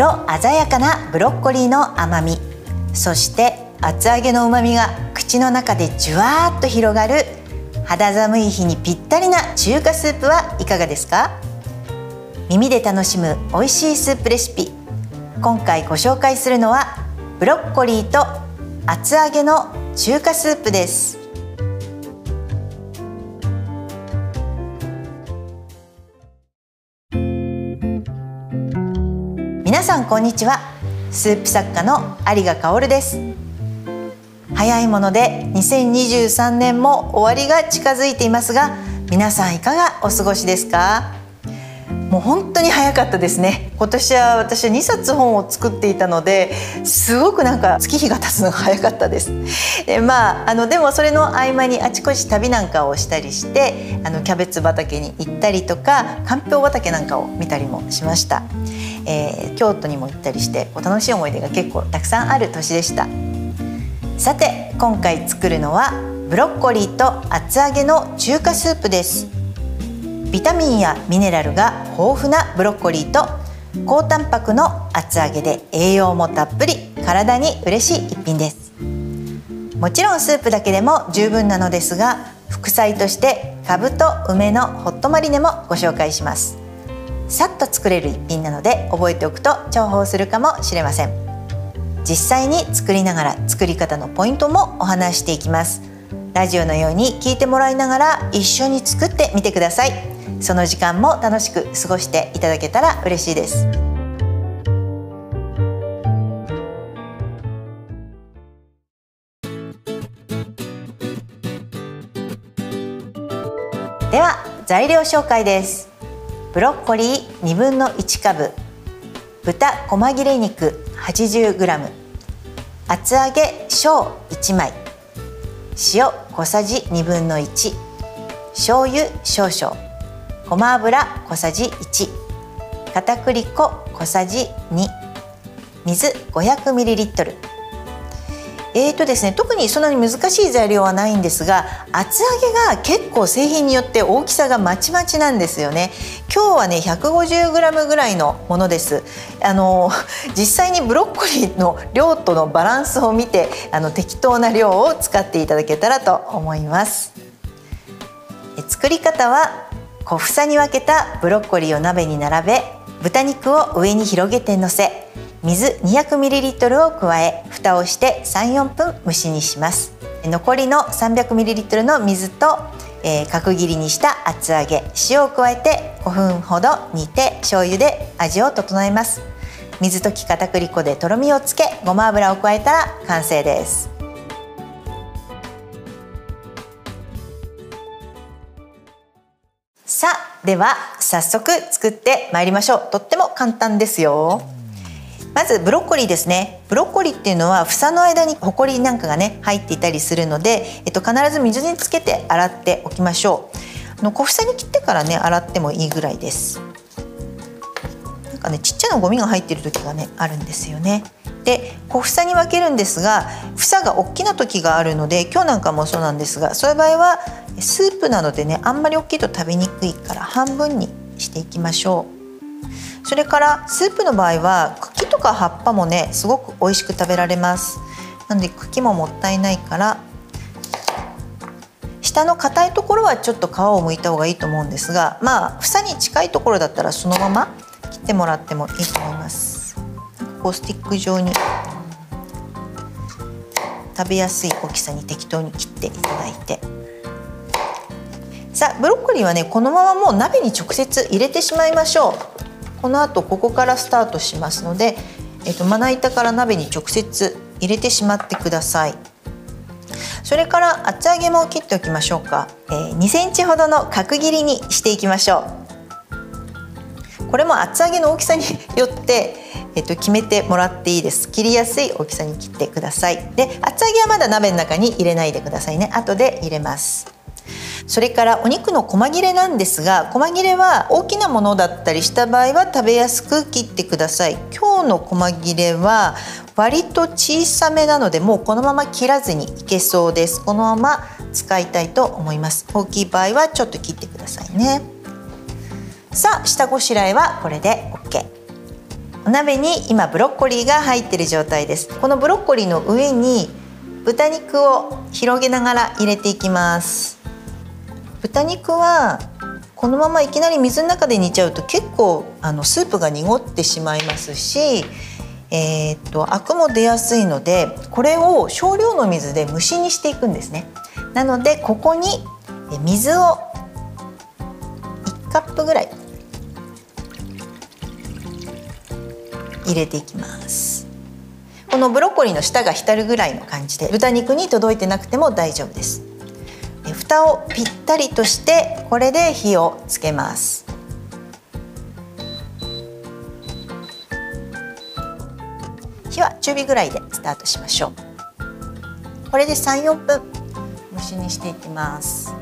色鮮やかなブロッコリーの甘み。そして厚揚げの旨みが口の中でじゅわーっと広がる肌寒い日にぴったりな中華スープはいかがですか？耳で楽しむ美味しいスープレシピ。今回ご紹介するのはブロッコリーと厚揚げの中華スープです。さんこんにちは。スープ作家の有賀香です。早いもので2023年も終わりが近づいていますが皆さんいかがお過ごしですか？もう本当に早かったですね。今年は私は2冊本を作っていたのですごくなんか月日が経つのが早かったです。でまああのでもそれの合間にあちこち旅なんかをしたりしてあのキャベツ畑に行ったりとかかんぴょう畑なんかを見たりもしました、えー、京都にも行ったりして楽しい思い出が結構たくさんある年でした。さて今回作るのはブロッコリーと厚揚げの中華スープです。ビタミンやミネラルが豊富なブロッコリーと高タンパクの厚揚げで栄養もたっぷり体に嬉しい一品です。もちろんスープだけでも十分なのですが副菜としてかぶと梅のホットマリネもご紹介します。さっと作れる一品なので覚えておくと重宝するかもしれません。実際に作りながら作り方のポイントもお話していきます。ラジオのように聞いてもらいながら一緒に作ってみてください。その時間も楽しく過ごしていただけたら嬉しいです。では材料紹介です。ブロッコリー2分の1株。豚細切れ肉 80g 厚揚げ小1枚。塩小さじ1分の1醤油少々。ごま油小さじ1片栗粉小さじ2水 500ml えーとですね、特にそんなに難しい材料はないんですが厚揚げが結構製品によって大きさがまちまちなんですよね。今日はね 150g ぐらいのものです。あの実際にブロッコリーの量とのバランスを見てあの適当な量を使っていただけたらと思います。作り方は小房に分けたブロッコリーを鍋に並べ豚肉を上に広げてのせ水 200ml を加え蓋をして34分蒸しにします。残りの 300ml の水と、えー、角切りにした厚揚げ塩を加えて5分ほど煮て醤油で味を整えます。水溶き片栗粉でとろみをつけごま油を加えたら完成です。では早速作ってまいりましょう。とっても簡単ですよ。まずブロッコリーですね。ブロッコリーっていうのは房の間にホコリなんかがね入っていたりするので、えっと、必ず水につけて洗っておきましょう。あの小房に切ってからね洗ってもいいぐらいです。なんかねちっちゃなゴミが入ってる時がねあるんですよね。で小房に分けるんですが房が大きな時があるので今日なんかもそうなんですがそういう場合はスープなのでねあんまり大きいと食べにくいから半分にしていきましょう。それからスープの場合は茎とか葉っぱもねすごく美味しく食べられます。なので茎ももったいないから下の硬いところはちょっと皮を剥いた方がいいと思うんですがまあ房に近いところだったらそのまま切ってもらってもいいと思います。こうスティック状に食べやすい大きさに適当に切っていただいて。さあブロッコリーはねこのままもう鍋に直接入れてしまいましょう。この後ここからスタートしますので、えっと、まな板から鍋に直接入れてしまってください。それから厚揚げも切っておきましょうか、えー、2センチほどの角切りにしていきましょう。これも厚揚げの大きさによってえっと、決めてもらっていいです。切りやすい大きさに切ってください。で厚揚げはまだ鍋の中に入れないでくださいね。後で入れます。それからお肉の細切れなんですが細切れは大きなものだったりした場合は食べやすく切ってください。今日の細切れは割と小さめなのでもうこのまま切らずにいけそうです。このまま使いたいと思います。大きい場合はちょっと切ってくださいね。さあ下ごしらえはこれでお鍋に今ブロッコリーが入っている状態です。このブロッコリーの上に豚肉を広げながら入れていきます。豚肉はこのままいきなり水の中で煮ちゃうと結構あのスープが濁ってしまいますしえー、っとアクも出やすいのでこれを少量の水で蒸しにしていくんですね。なのでここに水を1カップぐらい入れていきます。このブロッコリーの下が浸るぐらいの感じで豚肉に届いてなくても大丈夫です。蓋をぴったりとしてこれで火をつけます。火は中火ぐらいでスタートしましょう。これで3、4分蒸しにしていきます。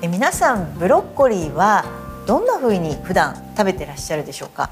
え皆さんブロッコリーはどんな風に普段食べてらっしゃるでしょうか？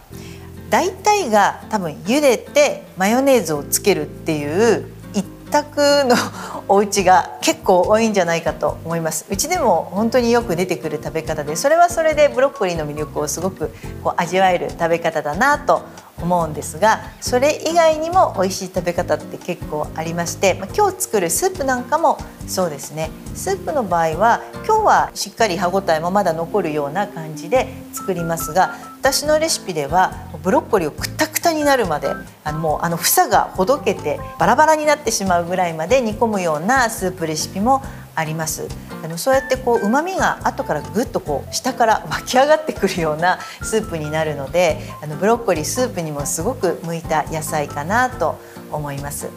大体が多分茹でてマヨネーズをつけるっていう一択の お家が結構多いんじゃないかと思います。うちでも本当によく出てくる食べ方でそれはそれでブロッコリーの魅力をすごくこう味わえる食べ方だなと思うんですがそれ以外にも美味しい食べ方って結構ありまして、ま、今日作るスープなんかもそうですね。スープの場合は今日はしっかり歯ごたえもまだ残るような感じで作りますが私のレシピではブロッコリーをくたくたになるまであのもうあの房がほどけてバラバラになってしまうぐらいまで煮込むようなスープレシピもあります。あのそうやってこう旨味が後からぐっとこう下から湧き上がってくるようなスープになるのであのブロッコリースープにもすごく向いた野菜かなと思います。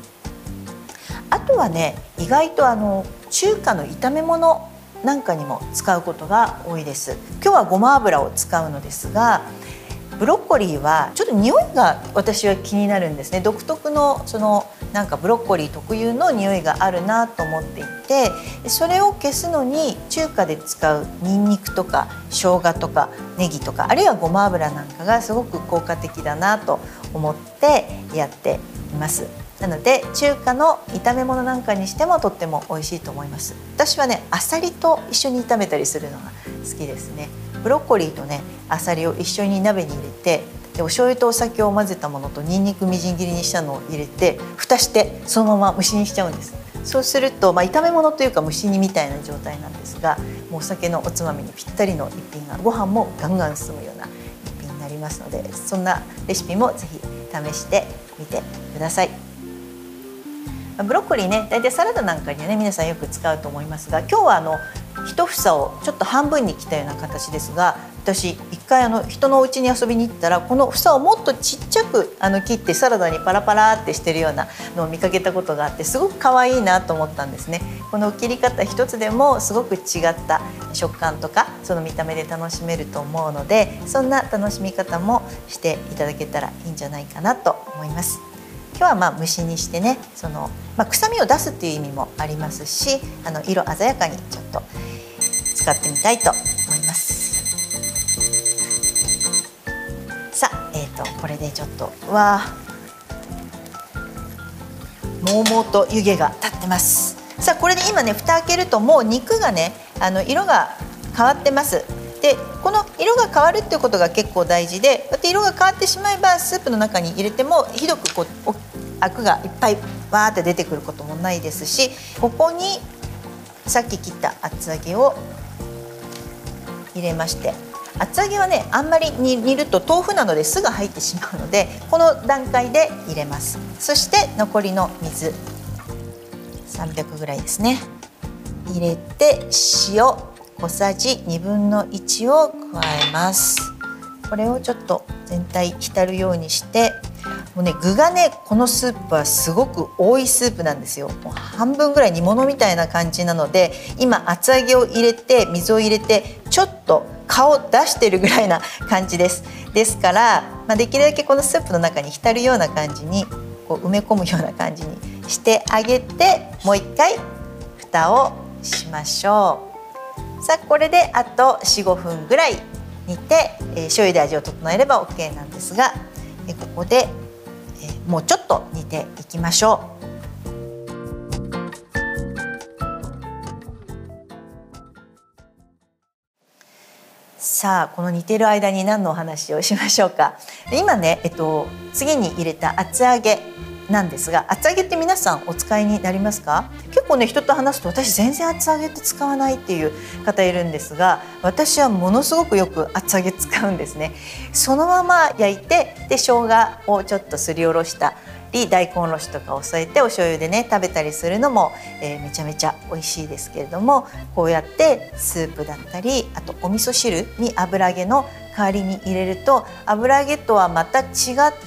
あとはね意外とあの中華の炒め物なんかにも使うことが多いです。今日はごま油を使うのですがブロッコリーはちょっと匂いが私は気になるんですね。独特のそのなんかブロッコリー特有の匂いがあるなと思っていてそれを消すのに中華で使うニンニクとか生姜とかネギとかあるいはごま油なんかがすごく効果的だなと思ってやっています。なので中華の炒め物なんかにしてもとっても美味しいと思います。私はねあさりと一緒に炒めたりするのが好きですね。ブロッコリーとねあさりを一緒に鍋に入れてでお醤油とお酒を混ぜたものとにんにくみじん切りにしたのを入れて蓋してそのまま蒸しにしちゃうんですそうすると、まあ、炒め物というか蒸し煮みたいな状態なんですがもうお酒のおつまみにぴったりの一品がご飯もガンガン進むような一品になりますのでそんなレシピもぜひ試してみてください。ブロッコリーね大体サラダなんかにはね皆さんよく使うと思いますが今日はあの一房をちょっと半分に切ったような形ですが私一回あの人のお家に遊びに行ったらこの房をもっとちっちゃくあの切ってサラダにパラパラってしてるようなのを見かけたことがあってすごく可愛いなと思ったんですね。この切り方一つでもすごく違った食感とかその見た目で楽しめると思うのでそんな楽しみ方もしていただけたらいいんじゃないかなと思います。今日はまあ蒸しにしてねその、まあ、臭みを出すっていう意味もありますしあの色鮮やかにちょっと使ってみたいと思います。さあ、えーと、これでちょっとわもうもうと湯気が立ってます。さあこれで今ね蓋開けるともう肉がねあの色が変わってます。でこの色が変わるっていうことが結構大事でだって色が変わってしまえばスープの中に入れてもひどくこうアクがいっぱいわーって出てくることもないですしここにさっき切った厚揚げを入れまして厚揚げはねあんまり煮ると豆腐なので酢が入ってしまうのでこの段階で入れます。そして残りの水300ぐらいですね。入れて塩小さじ1分の1を加えます。これをちょっと全体浸るようにしてもうね具がねこのスープはすごく多いスープなんですよ。もう半分ぐらい煮物みたいな感じなので今厚揚げを入れて水を入れてちょっと顔出してるぐらいな感じです。ですから、まあ、できるだけこのスープの中に浸るような感じにこう埋め込むような感じにしてあげてもう一回蓋をしましょう。さあこれであと45分ぐらい煮て、えー、醤油で味を整えれば OK なんですが、えここでもうちょっと煮ていきましょう。さあこの煮てる間に何のお話をしましょうか今ね、えっと、次に入れた厚揚げなんですが厚揚げって皆さんお使いになりますか？結構ね人と話すと私全然厚揚げって使わないっていう方いるんですが私はものすごくよく厚揚げ使うんですね。そのまま焼いてで生姜をちょっとすりおろしたり大根おろしとかを添えてお醤油でね食べたりするのも、えー、めちゃめちゃ美味しいですけれどもこうやってスープだったりあとお味噌汁に油揚げの代わりに入れると油揚げとはまた違っ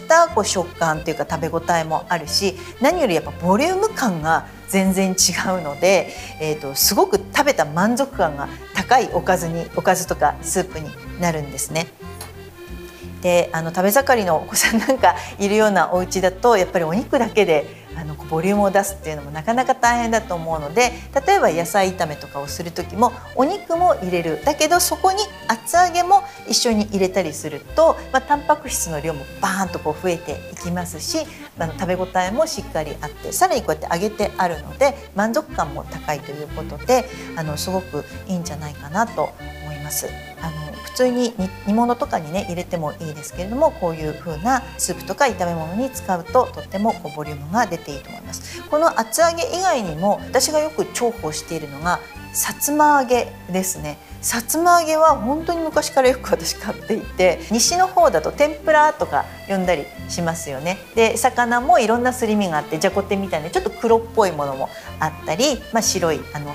たこう食感というか食べ応えもあるし何よりやっぱボリューム感が全然違うので、えーと、すごく食べた満足感が高いおかずにおかずとかスープになるんですね。であの食べ盛りのお子さんなんかいるようなお家だとやっぱりお肉だけでボリュームを出すっていうのもなかなか大変だと思うので例えば野菜炒めとかをする時もお肉も入れる。だけどそこに厚揚げも一緒に入れたりすると、まあ、タンパク質の量もバーンとこう増えていきますしあの食べ応えもしっかりあってさらにこうやって揚げてあるので満足感も高いということであのすごくいいんじゃないかなとます。あの普通に煮物とかにね入れてもいいですけれどもこういう風なスープとか炒め物に使うととってもこうボリュームが出ていいと思います。この厚揚げ以外にも私がよく重宝しているのがさつま揚げですね。さつま揚げは本当に昔からよく私買っていて西の方だと天ぷらとか呼んだりしますよね。で魚もいろんなすり身があってじゃこ天みたいなちょっと黒っぽいものもあったり、まあ、白いあの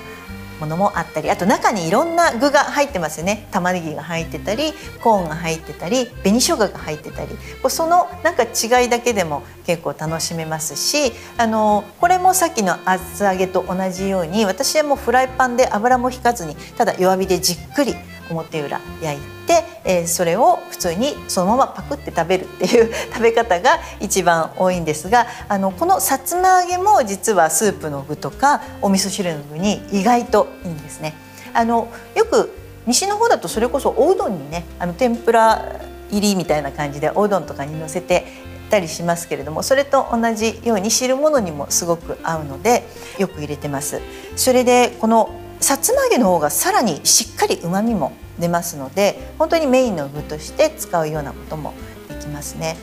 ものもあったりあと中にいろんな具が入ってますよね。玉ねぎが入ってたりコーンが入ってたり紅生姜が入ってたり。そのなんか違いだけでも結構楽しめますしあのこれもさっきの厚揚げと同じように私はもうフライパンで油も引かずにただ弱火でじっくり表裏焼いて、えー、それを普通にそのままパクって食べるっていう 食べ方が一番多いんですがあのこのさつま揚げも実はスープの具とかお味噌汁の具に意外といいんですね。あのよく西の方だとそれこそおうどんにねあの天ぷら入りみたいな感じでおうどんとかにのせてたりしますけれどもそれと同じように汁物にもすごく合うのでよく入れてます。それでこのさつま揚げの方がさらにしっかり旨味も出ますので本当にメインの具として使うようなこともできますね。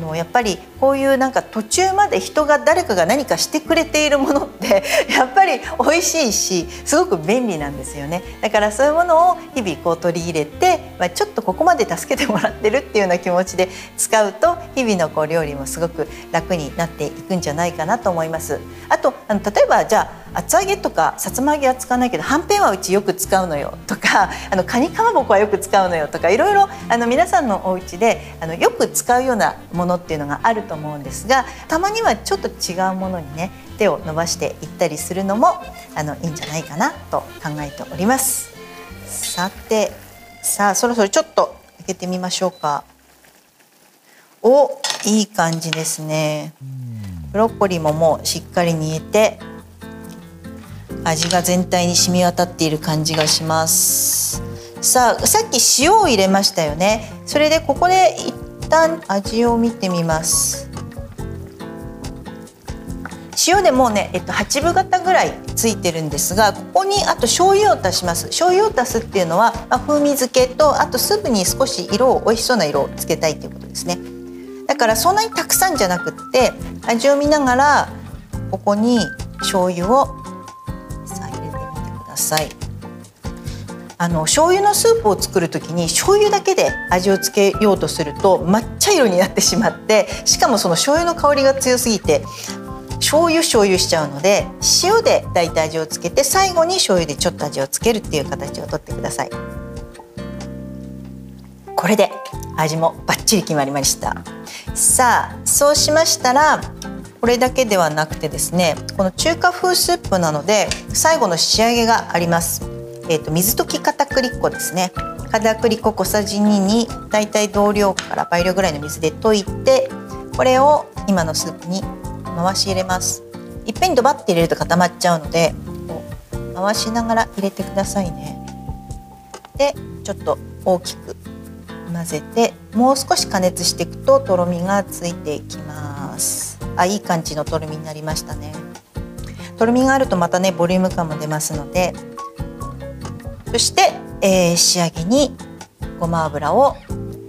のやっぱりこういうなんか途中まで人が誰かが何かしてくれているものって やっぱり美味しいしすごく便利なんですよねだからそういうものを日々こう取り入れて、ま、ちょっとここまで助けてもらってるっていうような気持ちで使うと日々のこう料理もすごく楽になっていくんじゃないかなと思いますあとあの例えばじゃあ厚揚げとかさつま揚げは使わないけどはんぺんはうちよく使うのよとか あのカニかまぼこはよく使うのよとかいろいろあの皆さんのお家であのよく使うようなものっていうのがあると思うんですがたまにはちょっと違うものにね手を伸ばしていったりするのもあのいいんじゃないかなと考えております。さてさあそろそろちょっと開けてみましょうか。おいい感じですね。ブロッコリーももうしっかり煮えて味が全体に染み渡っている感じがします。さあさっき塩を入れましたよね。それでここで一旦味を見てみます。塩でもうね、えっと、8分型ぐらいついてるんですがここにあと醤油を足します。醤油を足すっていうのは、まあ、風味付けとあとスープに少し色を美味しそうな色をつけたいっていうことですね。だからそんなにたくさんじゃなくって味を見ながらここに醤油をさい。あの醤油のスープを作る時に醤油だけで味をつけようとすると抹茶色になってしまってしかもその醤油の香りが強すぎて醤油醤油しちゃうので塩で大体味をつけて最後に醤油でちょっと味をつけるっていう形をとってください。これで味もバッチリ決まりました。さあそうしましたらこれだけではなくてですねこの中華風スープなので最後の仕上げがあります。えーと、水溶き片栗粉ですね。片栗粉小さじ2にだいたい同量から倍量ぐらいの水で溶いてこれを今のスープに回し入れます。いっぺんにドバッて入れると固まっちゃうので回しながら入れてくださいね。でちょっと大きく混ぜてもう少し加熱していくととろみがついていきます。あいい感じのとろみになりましたね。とろみがあるとまたねボリューム感も出ますので。そして、えー、仕上げにごま油を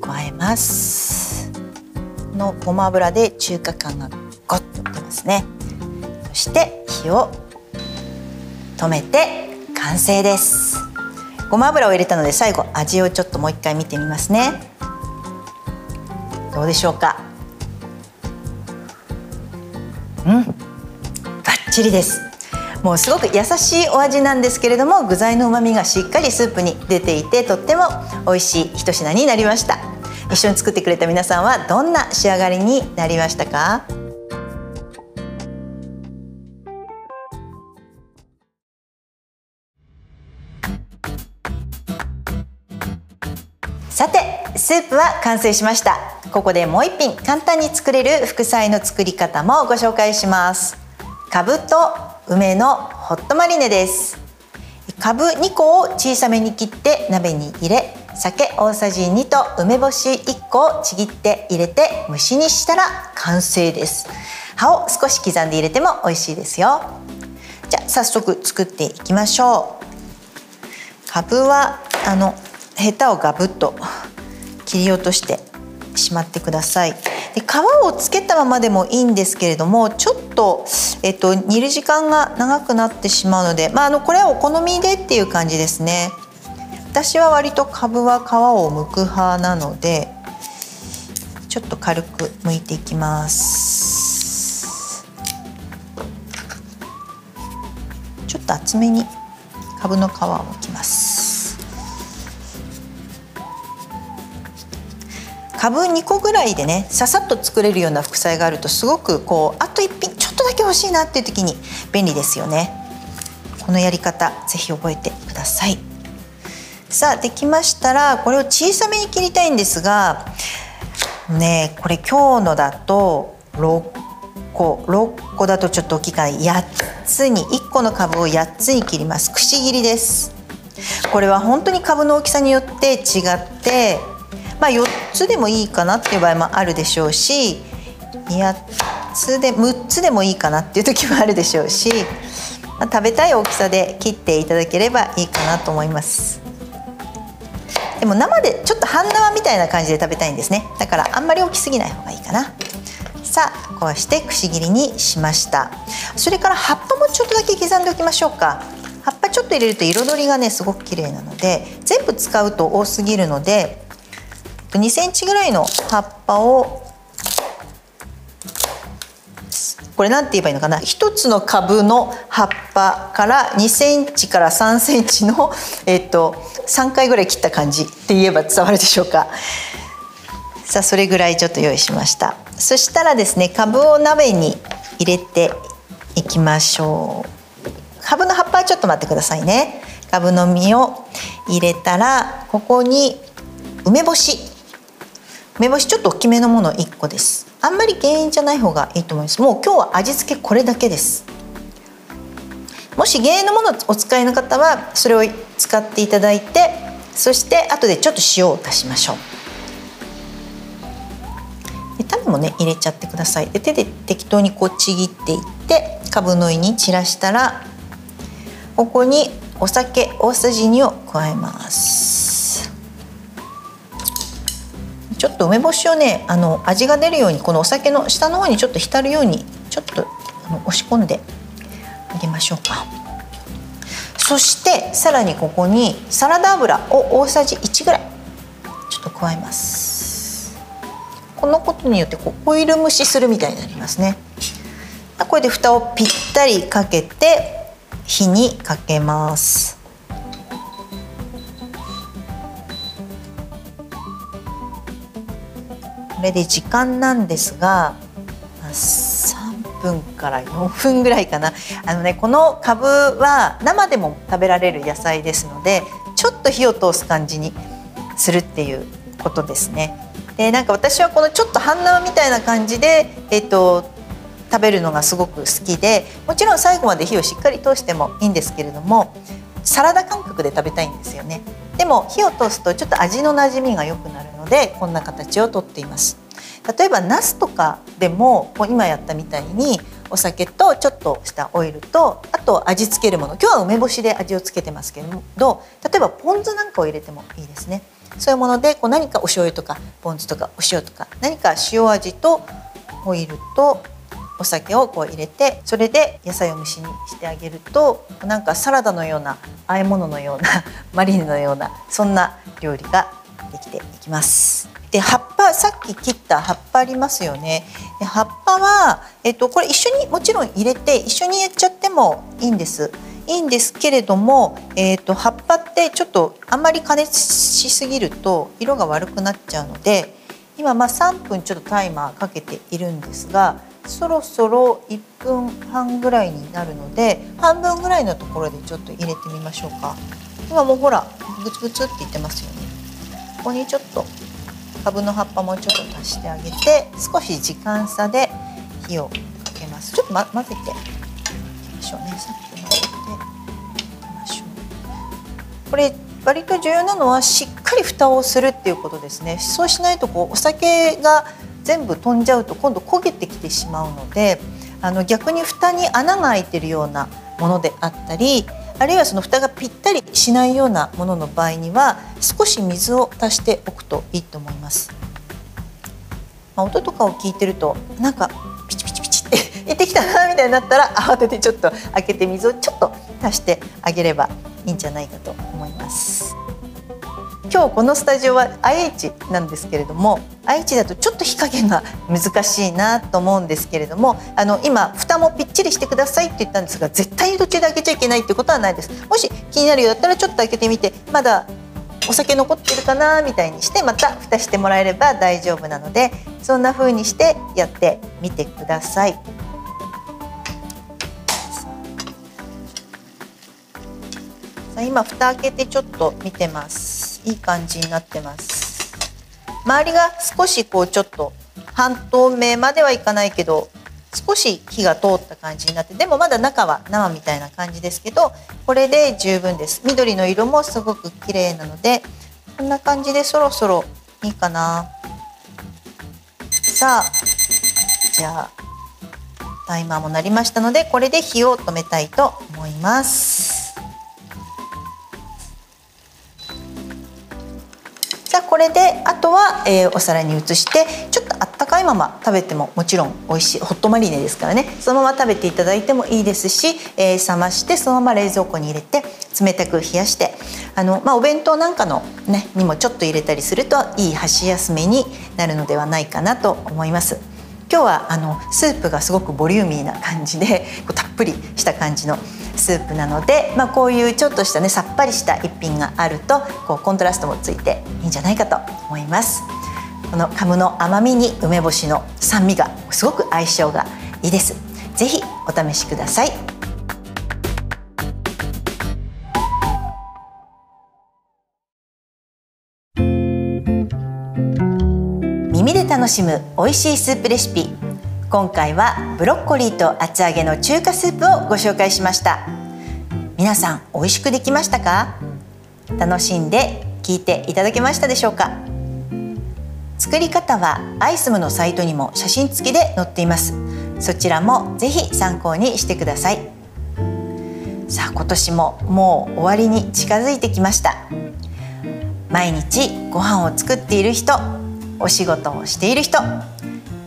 加えます。このごま油で中華感がゴッと出ますね。そして火を止めて完成です。ごま油を入れたので最後味をちょっともう一回見てみますね。どうでしょうか？うん。バッチリです。もうすごく優しいお味なんですけれども具材の旨味がしっかりスープに出ていてとっても美味しい一品になりました。一緒に作ってくれた皆さんはどんな仕上がりになりましたか？完成しました。ここでもう一品簡単に作れる副菜の作り方もご紹介します。かぶと梅のホットマリネです。かぶ2個を小さめに切って鍋に入れ酒大さじ2と梅干し1個をちぎって入れて蒸し煮したら完成です。葉を少し刻んで入れても美味しいですよ。じゃあ早速作っていきましょう。かぶはあのヘタをガブッと切り落としてしまってください。で皮をつけたままでもいいんですけれどもちょっと、えっと、煮る時間が長くなってしまうので、まあ、あのこれはお好みでっていう感じですね。私は割とかぶは皮を剥く派なのでちょっと軽く剥いていきます。ちょっと厚めにかぶの皮を剥きます。かぶ2個ぐらいでねささっと作れるような副菜があるとすごくこうあと1品ちょっとだけ欲しいなっていう時に便利ですよね。このやり方ぜひ覚えてください。さあできましたらこれを小さめに切りたいんですがねこれ今日のだと6個6個だとちょっと大きいから8つに1個のかぶを8つに切ります。くし切りです。これは本当にかぶの大きさによって違ってまあ、4つでもいいかなっていう場合もあるでしょうし8つで6つでもいいかなっていう時もあるでしょうし、まあ、食べたい大きさで切っていただければいいかなと思います。でも生でちょっと半生みたいな感じで食べたいんですね。だからあんまり大きすぎない方がいいかな。さあこうしてくし切りにしました。それから葉っぱもちょっとだけ刻んでおきましょうか。葉っぱちょっと入れると彩りがねすごく綺麗なので全部使うと多すぎるので2センチぐらいの葉っぱをこれなんて言えばいいのかな？一つの株の葉っぱから2センチから3センチの、えっと、3回ぐらい切った感じって言えば伝わるでしょうか？さあそれぐらいちょっと用意しました。そしたらですね株を鍋に入れていきましょう。株の葉っぱはちょっと待ってくださいね。株の実を入れたらここに梅干し。梅干しちょっと大きめのもの1個です。あんまり減塩じゃない方がいいと思います。もう今日は味付けこれだけです。もし減塩のものをお使いの方はそれを使っていただいてそして後でちょっと塩を足しましょう。で種もね入れちゃってください。で手で適当にこうちぎっていってかぶの胃に散らしたらここにお酒大さじ2を加えます。ちょっと梅干しをねあの味が出るようにこのお酒の下の方にちょっと浸るようにちょっとあの押し込んであげましょうか。そしてさらにここにサラダ油を大さじ1ぐらいちょっと加えます。このことによってこうオイル蒸しするみたいになりますね。これで蓋をぴったりかけて火にかけます。れで時間なんですが3分から4分ぐらいかなあのねこのかぶは生でも食べられる野菜ですのでちょっと火を通す感じにするっていうことですね。でなんか私はこのちょっと半生みたいな感じで、えっと、食べるのがすごく好きでもちろん最後まで火をしっかり通してもいいんですけれどもサラダ感覚で食べたいんですよね。でも火を通すとちょっと味の馴染みが良くなるでこんな形をとっています。例えばナスとかでも今やったみたいにお酒とちょっとしたオイルとあと味付けるもの。今日は梅干しで味をつけてますけど例えばポン酢なんかを入れてもいいですね。そういうものでこう何かお醤油とかポン酢とかお塩とか何か塩味とオイルとお酒をこう入れてそれで野菜を蒸しにしてあげるとなんかサラダのような和え物のようなマリネのようなそんな料理ができていきます。で葉っぱさっき切った葉っぱありますよね。で葉っぱは、えっと、これ一緒にもちろん入れて一緒にやっちゃってもいいんです。いいんですけれども、えーと、葉っぱってちょっとあんまり加熱しすぎると色が悪くなっちゃうので今まあ3分ちょっとタイマーかけているんですがそろそろ1分半ぐらいになるので半分ぐらいのところでちょっと入れてみましょうか今もうほらグツグツって言ってますよねここにちょっとかぶの葉っぱもちょっと足してあげて少し時間差で火をかけます。ちょっと、ま、混ぜていきましょうね。さっと混ぜてこれ割と重要なのはしっかり蓋をするっていうことですね。そうしないとこうお酒が全部飛んじゃうと今度焦げてきてしまうのであの逆に蓋に穴が開いてるようなものであったりあるいはその蓋がぴったりしないようなものの場合には少し水を足しておくといいと思います。まあ、音とかを聞いてるとなんかピチピチピチって行ってきたなみたいになったら慌ててちょっと開けて水をちょっと足してあげればいいんじゃないかと思います今日このスタジオは IH なんですけれども IH だとちょっと火加減が難しいなと思うんですけれどもあの今蓋もぴっちりしてくださいって言ったんですが絶対に途中で開けちゃいけないってことはないですもし気になるようだったらちょっと開けてみてまだお酒残ってるかなみたいにしてまた蓋してもらえれば大丈夫なのでそんな風にしてやってみてください。さあ今蓋開けてちょっと見てますいい感じになってます。周りが少しこうちょっと半透明まではいかないけど少し火が通った感じになってでもまだ中は生みたいな感じですけどこれで十分です。緑の色もすごく綺麗なのでこんな感じでそろそろいいかな。さあじゃあタイマーも鳴りましたのでこれで火を止めたいと思います。れであとは、えー、お皿に移してちょっとあったかいまま食べてももちろん美味しいホットマリネですからねそのまま食べていただいてもいいですし、えー、冷ましてそのまま冷蔵庫に入れて冷たく冷やしてあの、まあ、お弁当なんかの、ね、にもちょっと入れたりするといい箸休めになるのではないかなと思います。今日はあのスープがすごくボリューミーな感じでこうたっぷりした感じのスープなので、まあ、こういうちょっとしたねさっぱりした一品があるとこうコントラストもついていいんじゃないかと思います。このカムの甘みに梅干しの酸味がすごく相性がいいです。ぜひお試しください。耳で楽しむ美味しいスープレシピ。今回はブロッコリーと厚揚げの中華スープをご紹介しました。皆さん美味しくできましたか？楽しんで聞いていただけましたでしょうか？作り方はアイスムのサイトにも写真付きで載っています。そちらもぜひ参考にしてください。さあ今年ももう終わりに近づいてきました。毎日ご飯を作っている人お仕事をしている人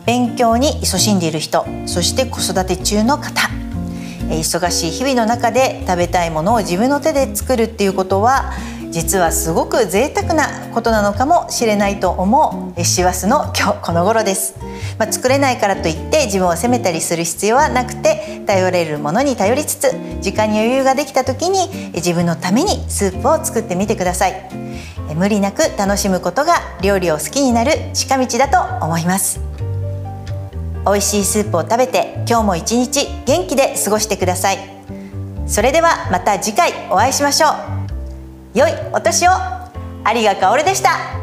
勉強に勤しんでいる人そして子育て中の方。忙しい日々の中で食べたいものを自分の手で作るっていうことは実はすごく贅沢なことなのかもしれないと思う師走の今日この頃です、まあ、作れないからといって自分を責めたりする必要はなくて頼れるものに頼りつつ時間に余裕ができた時に自分のためにスープを作ってみてください。無理なく楽しむことが料理を好きになる近道だと思います。美味しいスープを食べて今日も一日元気で過ごしてください。それではまた次回お会いしましょう。良いお年を。有賀薫でした。